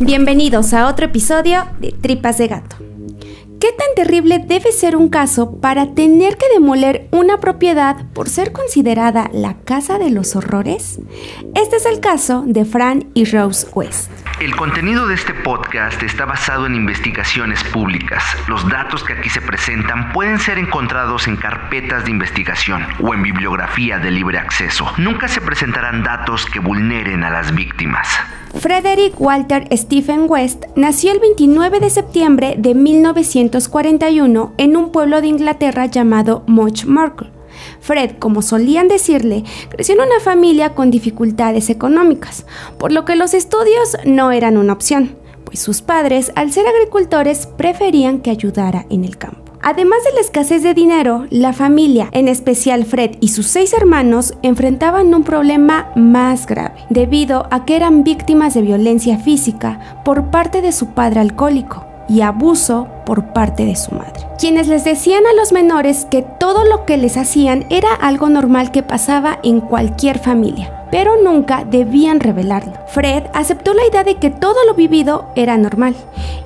Bienvenidos a otro episodio de Tripas de Gato. ¿Qué tan terrible debe ser un caso para tener que demoler una propiedad por ser considerada la casa de los horrores? Este es el caso de Fran y Rose West. El contenido de este podcast está basado en investigaciones públicas. Los datos que aquí se presentan pueden ser encontrados en carpetas de investigación o en bibliografía de libre acceso. Nunca se presentarán datos que vulneren a las víctimas. Frederick Walter Stephen West nació el 29 de septiembre de 1941 en un pueblo de Inglaterra llamado Much Markle. Fred, como solían decirle, creció en una familia con dificultades económicas, por lo que los estudios no eran una opción, pues sus padres, al ser agricultores, preferían que ayudara en el campo. Además de la escasez de dinero, la familia, en especial Fred y sus seis hermanos, enfrentaban un problema más grave, debido a que eran víctimas de violencia física por parte de su padre alcohólico y abuso por parte de su madre, quienes les decían a los menores que todo lo que les hacían era algo normal que pasaba en cualquier familia pero nunca debían revelarlo. Fred aceptó la idea de que todo lo vivido era normal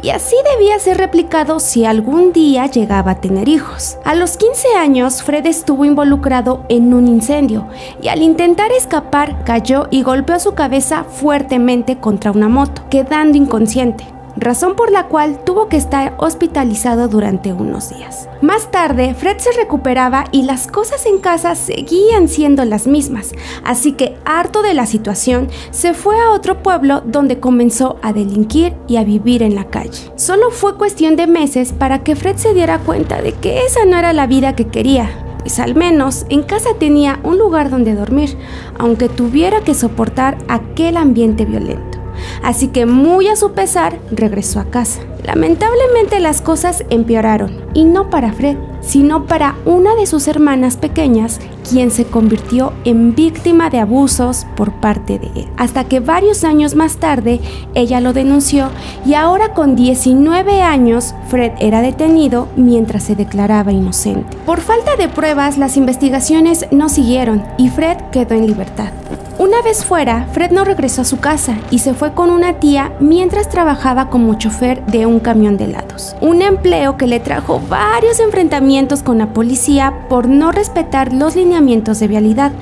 y así debía ser replicado si algún día llegaba a tener hijos. A los 15 años, Fred estuvo involucrado en un incendio y al intentar escapar cayó y golpeó su cabeza fuertemente contra una moto, quedando inconsciente razón por la cual tuvo que estar hospitalizado durante unos días. Más tarde, Fred se recuperaba y las cosas en casa seguían siendo las mismas, así que harto de la situación, se fue a otro pueblo donde comenzó a delinquir y a vivir en la calle. Solo fue cuestión de meses para que Fred se diera cuenta de que esa no era la vida que quería, pues al menos en casa tenía un lugar donde dormir, aunque tuviera que soportar aquel ambiente violento así que muy a su pesar regresó a casa. Lamentablemente las cosas empeoraron, y no para Fred, sino para una de sus hermanas pequeñas, quien se convirtió en víctima de abusos por parte de él. Hasta que varios años más tarde ella lo denunció y ahora con 19 años Fred era detenido mientras se declaraba inocente. Por falta de pruebas las investigaciones no siguieron y Fred quedó en libertad. Una vez fuera, Fred no regresó a su casa y se fue con una tía mientras trabajaba como chofer de un camión de helados. Un empleo que le trajo varios enfrentamientos con la policía por no respetar los lineamientos de vialidad,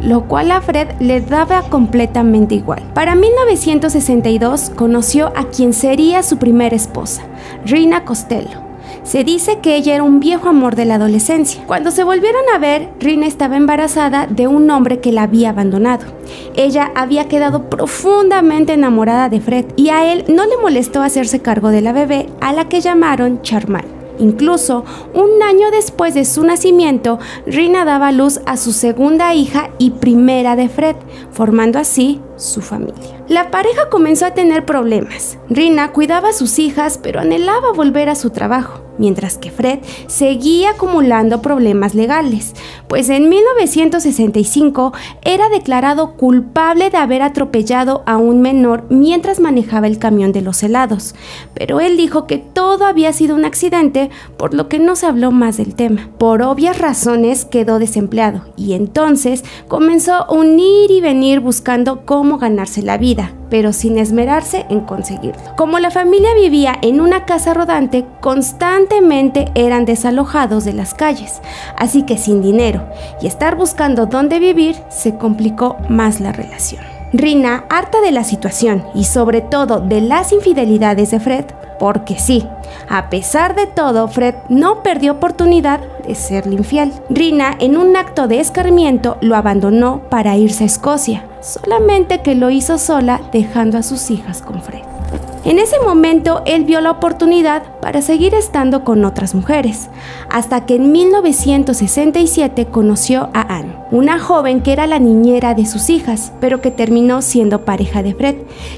lo cual a Fred le daba completamente igual. Para 1962 conoció a quien sería su primera esposa, Rina Costello se dice que ella era un viejo amor de la adolescencia. Cuando se volvieron a ver, Rina estaba embarazada de un hombre que la había abandonado. Ella había quedado profundamente enamorada de Fred y a él no le molestó hacerse cargo de la bebé a la que llamaron Charmal. Incluso un año después de su nacimiento, Rina daba luz a su segunda hija y primera de Fred, formando así su familia. La pareja comenzó a tener problemas. Rina cuidaba a sus hijas, pero anhelaba volver a su trabajo, mientras que Fred seguía acumulando problemas legales, pues en 1965 era declarado culpable de haber atropellado a un menor mientras manejaba el camión de los helados, pero él dijo que todo había sido un accidente, por lo que no se habló más del tema. Por obvias razones quedó desempleado y entonces comenzó a unir y venir buscando ganarse la vida, pero sin esmerarse en conseguirlo. Como la familia vivía en una casa rodante, constantemente eran desalojados de las calles, así que sin dinero y estar buscando dónde vivir, se complicó más la relación. Rina, harta de la situación y sobre todo de las infidelidades de Fred, porque sí, a pesar de todo, Fred no perdió oportunidad de serle infiel. Rina, en un acto de escarmiento, lo abandonó para irse a Escocia, solamente que lo hizo sola dejando a sus hijas con Fred. En ese momento él vio la oportunidad para seguir estando con otras mujeres, hasta que en 1967 conoció a Anne, una joven que era la niñera de sus hijas, pero que terminó siendo pareja de Fred,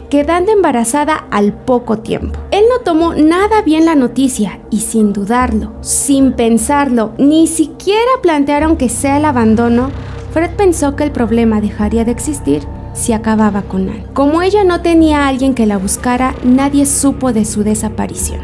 quedando embarazada al poco tiempo. Él no tomó nada bien la noticia y sin dudarlo, sin pensarlo, ni siquiera plantearon que sea el abandono, Fred pensó que el problema dejaría de existir si acababa con Anne. Como ella no tenía a alguien que la buscara, nadie supo de su desaparición.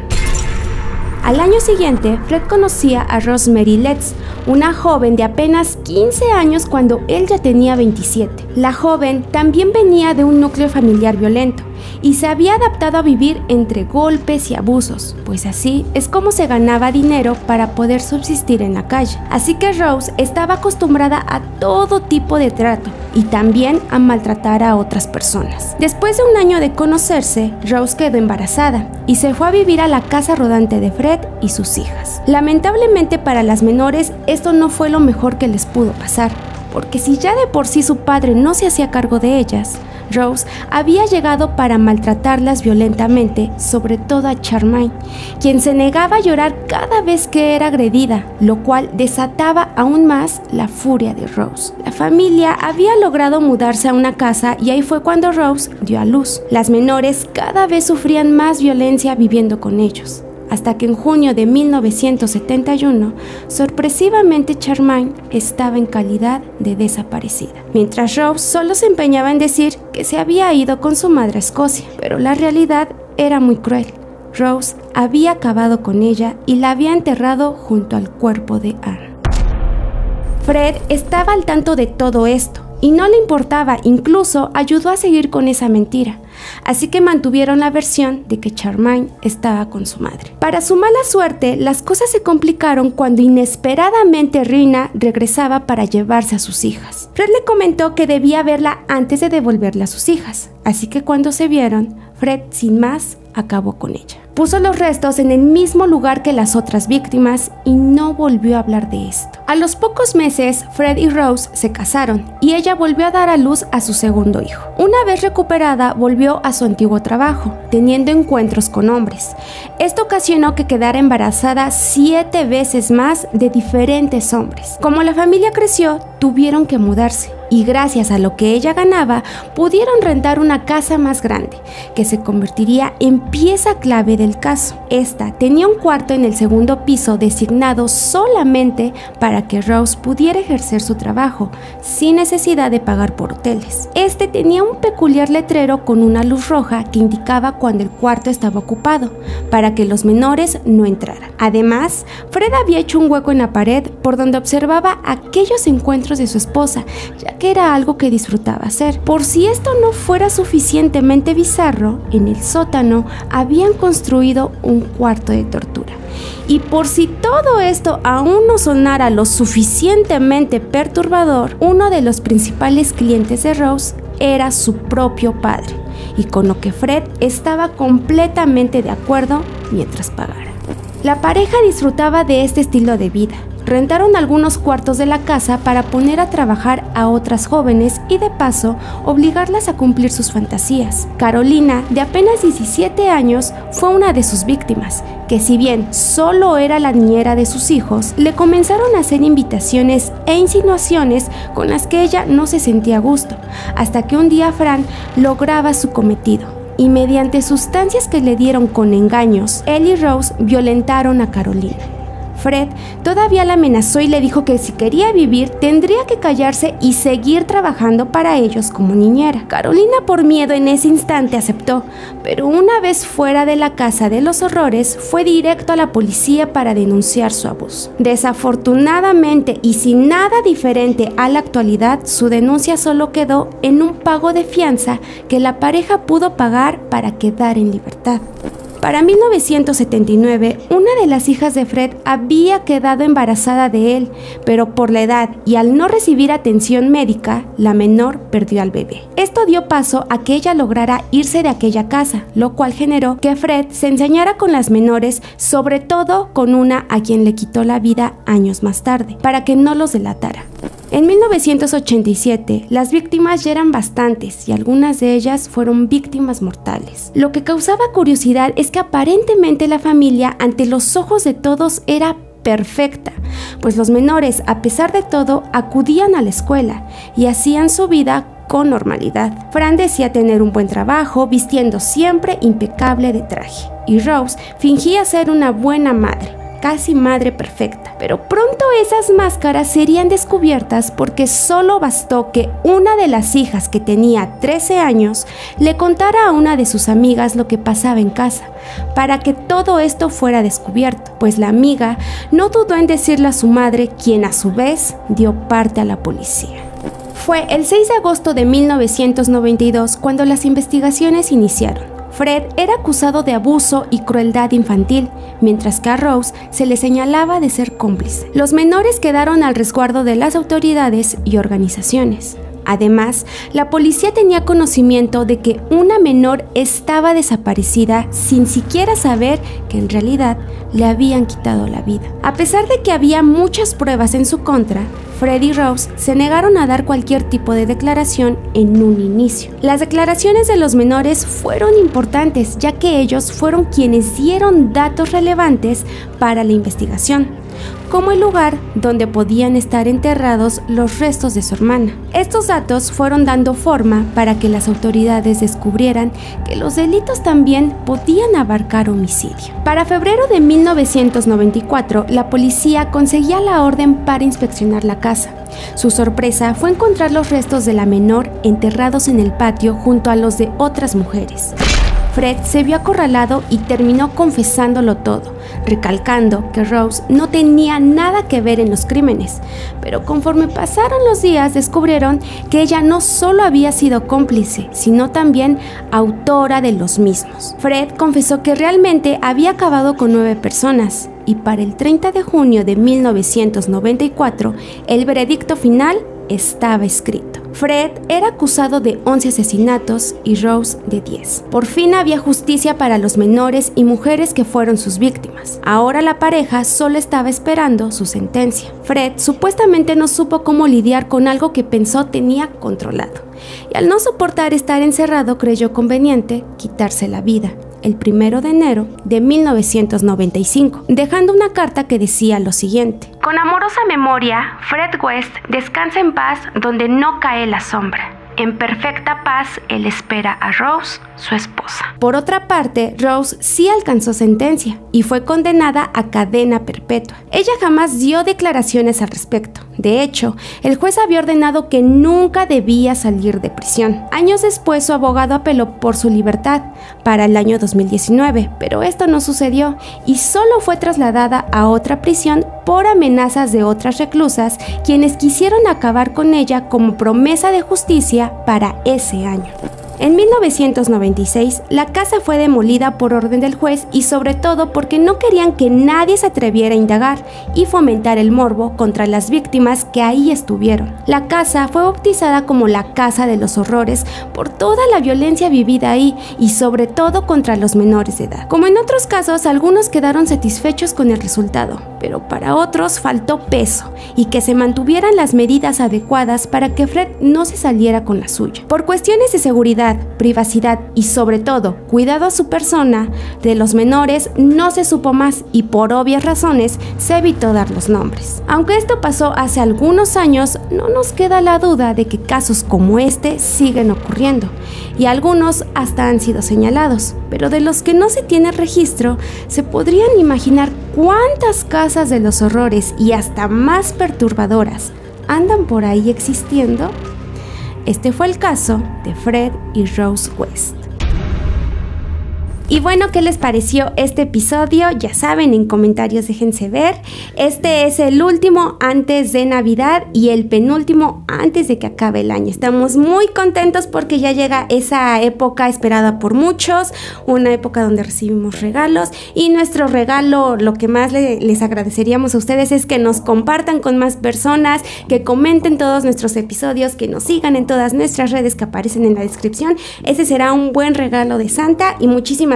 Al año siguiente, Fred conocía a Rosemary Letts, una joven de apenas 15 años cuando él ya tenía 27. La joven también venía de un núcleo familiar violento y se había adaptado a vivir entre golpes y abusos, pues así es como se ganaba dinero para poder subsistir en la calle. Así que Rose estaba acostumbrada a todo tipo de trato y también a maltratar a otras personas. Después de un año de conocerse, Rose quedó embarazada y se fue a vivir a la casa rodante de Fred y sus hijas. Lamentablemente para las menores esto no fue lo mejor que les pudo pasar, porque si ya de por sí su padre no se hacía cargo de ellas, Rose había llegado para maltratarlas violentamente, sobre todo a Charmaine, quien se negaba a llorar cada vez que era agredida, lo cual desataba aún más la furia de Rose. La familia había logrado mudarse a una casa y ahí fue cuando Rose dio a luz. Las menores cada vez sufrían más violencia viviendo con ellos hasta que en junio de 1971, sorpresivamente Charmaine estaba en calidad de desaparecida, mientras Rose solo se empeñaba en decir que se había ido con su madre a Escocia, pero la realidad era muy cruel. Rose había acabado con ella y la había enterrado junto al cuerpo de Anne. Fred estaba al tanto de todo esto y no le importaba, incluso ayudó a seguir con esa mentira. Así que mantuvieron la versión de que Charmaine estaba con su madre. Para su mala suerte, las cosas se complicaron cuando inesperadamente Rina regresaba para llevarse a sus hijas. Fred le comentó que debía verla antes de devolverla a sus hijas, así que cuando se vieron, Fred sin más acabó con ella. Puso los restos en el mismo lugar que las otras víctimas y no volvió a hablar de esto. A los pocos meses, Fred y Rose se casaron y ella volvió a dar a luz a su segundo hijo. Una vez recuperada, volvió a su antiguo trabajo, teniendo encuentros con hombres. Esto ocasionó que quedara embarazada siete veces más de diferentes hombres. Como la familia creció, tuvieron que mudarse y gracias a lo que ella ganaba pudieron rentar una casa más grande, que se convertiría en pieza clave del caso. Esta tenía un cuarto en el segundo piso designado solamente para que Rose pudiera ejercer su trabajo, sin necesidad de pagar por hoteles. Este tenía un peculiar letrero con una luz roja que indicaba cuando el cuarto estaba ocupado, para que los menores no entraran. Además, Fred había hecho un hueco en la pared por donde observaba aquellos encuentros de su esposa, ya que era algo que disfrutaba hacer. Por si esto no fuera suficientemente bizarro, en el sótano habían construido un cuarto de tortura. Y por si todo esto aún no sonara lo suficientemente perturbador, uno de los principales clientes de Rose era su propio padre, y con lo que Fred estaba completamente de acuerdo mientras pagara. La pareja disfrutaba de este estilo de vida, rentaron algunos cuartos de la casa para poner a trabajar a otras jóvenes y de paso obligarlas a cumplir sus fantasías. Carolina, de apenas 17 años, fue una de sus víctimas, que si bien solo era la niñera de sus hijos, le comenzaron a hacer invitaciones e insinuaciones con las que ella no se sentía a gusto, hasta que un día Fran lograba su cometido y mediante sustancias que le dieron con engaños, él y Rose violentaron a Carolina. Fred todavía la amenazó y le dijo que si quería vivir tendría que callarse y seguir trabajando para ellos como niñera. Carolina por miedo en ese instante aceptó, pero una vez fuera de la casa de los horrores fue directo a la policía para denunciar su abuso. Desafortunadamente y sin nada diferente a la actualidad, su denuncia solo quedó en un pago de fianza que la pareja pudo pagar para quedar en libertad. Para 1979, una de las hijas de Fred había quedado embarazada de él, pero por la edad y al no recibir atención médica, la menor perdió al bebé. Esto dio paso a que ella lograra irse de aquella casa, lo cual generó que Fred se enseñara con las menores, sobre todo con una a quien le quitó la vida años más tarde, para que no los delatara. En 1987, las víctimas ya eran bastantes y algunas de ellas fueron víctimas mortales. Lo que causaba curiosidad es que aparentemente la familia, ante los ojos de todos, era perfecta, pues los menores, a pesar de todo, acudían a la escuela y hacían su vida con normalidad. Fran decía tener un buen trabajo, vistiendo siempre impecable de traje, y Rose fingía ser una buena madre casi madre perfecta. Pero pronto esas máscaras serían descubiertas porque solo bastó que una de las hijas que tenía 13 años le contara a una de sus amigas lo que pasaba en casa, para que todo esto fuera descubierto, pues la amiga no dudó en decirle a su madre, quien a su vez dio parte a la policía. Fue el 6 de agosto de 1992 cuando las investigaciones iniciaron. Fred era acusado de abuso y crueldad infantil, mientras que a Rose se le señalaba de ser cómplice. Los menores quedaron al resguardo de las autoridades y organizaciones. Además, la policía tenía conocimiento de que una menor estaba desaparecida sin siquiera saber que en realidad le habían quitado la vida. A pesar de que había muchas pruebas en su contra, Fred y Rose se negaron a dar cualquier tipo de declaración en un inicio. Las declaraciones de los menores fueron importantes ya que ellos fueron quienes dieron datos relevantes para la investigación como el lugar donde podían estar enterrados los restos de su hermana. Estos datos fueron dando forma para que las autoridades descubrieran que los delitos también podían abarcar homicidio. Para febrero de 1994, la policía conseguía la orden para inspeccionar la casa. Su sorpresa fue encontrar los restos de la menor enterrados en el patio junto a los de otras mujeres. Fred se vio acorralado y terminó confesándolo todo, recalcando que Rose no tenía nada que ver en los crímenes. Pero conforme pasaron los días descubrieron que ella no solo había sido cómplice, sino también autora de los mismos. Fred confesó que realmente había acabado con nueve personas y para el 30 de junio de 1994 el veredicto final estaba escrito. Fred era acusado de 11 asesinatos y Rose de 10. Por fin había justicia para los menores y mujeres que fueron sus víctimas. Ahora la pareja solo estaba esperando su sentencia. Fred supuestamente no supo cómo lidiar con algo que pensó tenía controlado. Y al no soportar estar encerrado creyó conveniente quitarse la vida el 1 de enero de 1995, dejando una carta que decía lo siguiente. Con amorosa memoria, Fred West descansa en paz donde no cae la sombra. En perfecta paz, él espera a Rose, su esposa. Por otra parte, Rose sí alcanzó sentencia y fue condenada a cadena perpetua. Ella jamás dio declaraciones al respecto. De hecho, el juez había ordenado que nunca debía salir de prisión. Años después, su abogado apeló por su libertad para el año 2019, pero esto no sucedió y solo fue trasladada a otra prisión por amenazas de otras reclusas, quienes quisieron acabar con ella como promesa de justicia para ese año. En 1996, la casa fue demolida por orden del juez y sobre todo porque no querían que nadie se atreviera a indagar y fomentar el morbo contra las víctimas que ahí estuvieron. La casa fue bautizada como la Casa de los Horrores por toda la violencia vivida ahí y sobre todo contra los menores de edad. Como en otros casos, algunos quedaron satisfechos con el resultado, pero para otros faltó peso y que se mantuvieran las medidas adecuadas para que Fred no se saliera con la suya. Por cuestiones de seguridad, privacidad y sobre todo cuidado a su persona de los menores no se supo más y por obvias razones se evitó dar los nombres. Aunque esto pasó hace algunos años, no nos queda la duda de que casos como este siguen ocurriendo y algunos hasta han sido señalados, pero de los que no se tiene registro, se podrían imaginar cuántas casas de los horrores y hasta más perturbadoras andan por ahí existiendo este fue el caso de Fred y Rose West. Y bueno, ¿qué les pareció este episodio? Ya saben, en comentarios déjense ver. Este es el último antes de Navidad y el penúltimo antes de que acabe el año. Estamos muy contentos porque ya llega esa época esperada por muchos, una época donde recibimos regalos y nuestro regalo, lo que más les agradeceríamos a ustedes es que nos compartan con más personas, que comenten todos nuestros episodios, que nos sigan en todas nuestras redes que aparecen en la descripción. Ese será un buen regalo de Santa y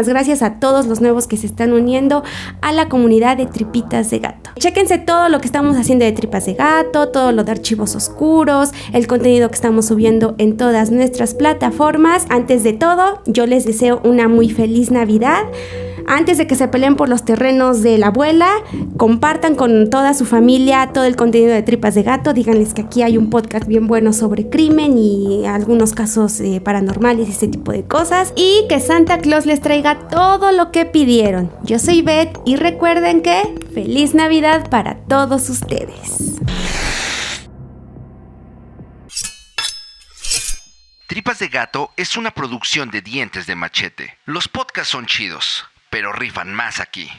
gracias a todos los nuevos que se están uniendo a la comunidad de Tripitas de Gato. Chéquense todo lo que estamos haciendo de Tripas de Gato, todo lo de archivos oscuros, el contenido que estamos subiendo en todas nuestras plataformas. Antes de todo, yo les deseo una muy feliz Navidad. Antes de que se peleen por los terrenos de la abuela, compartan con toda su familia todo el contenido de Tripas de Gato. Díganles que aquí hay un podcast bien bueno sobre crimen y algunos casos eh, paranormales y ese tipo de cosas. Y que Santa Claus les traiga todo lo que pidieron. Yo soy Beth y recuerden que feliz Navidad para todos ustedes. Tripas de Gato es una producción de dientes de machete. Los podcasts son chidos pero rifan más aquí.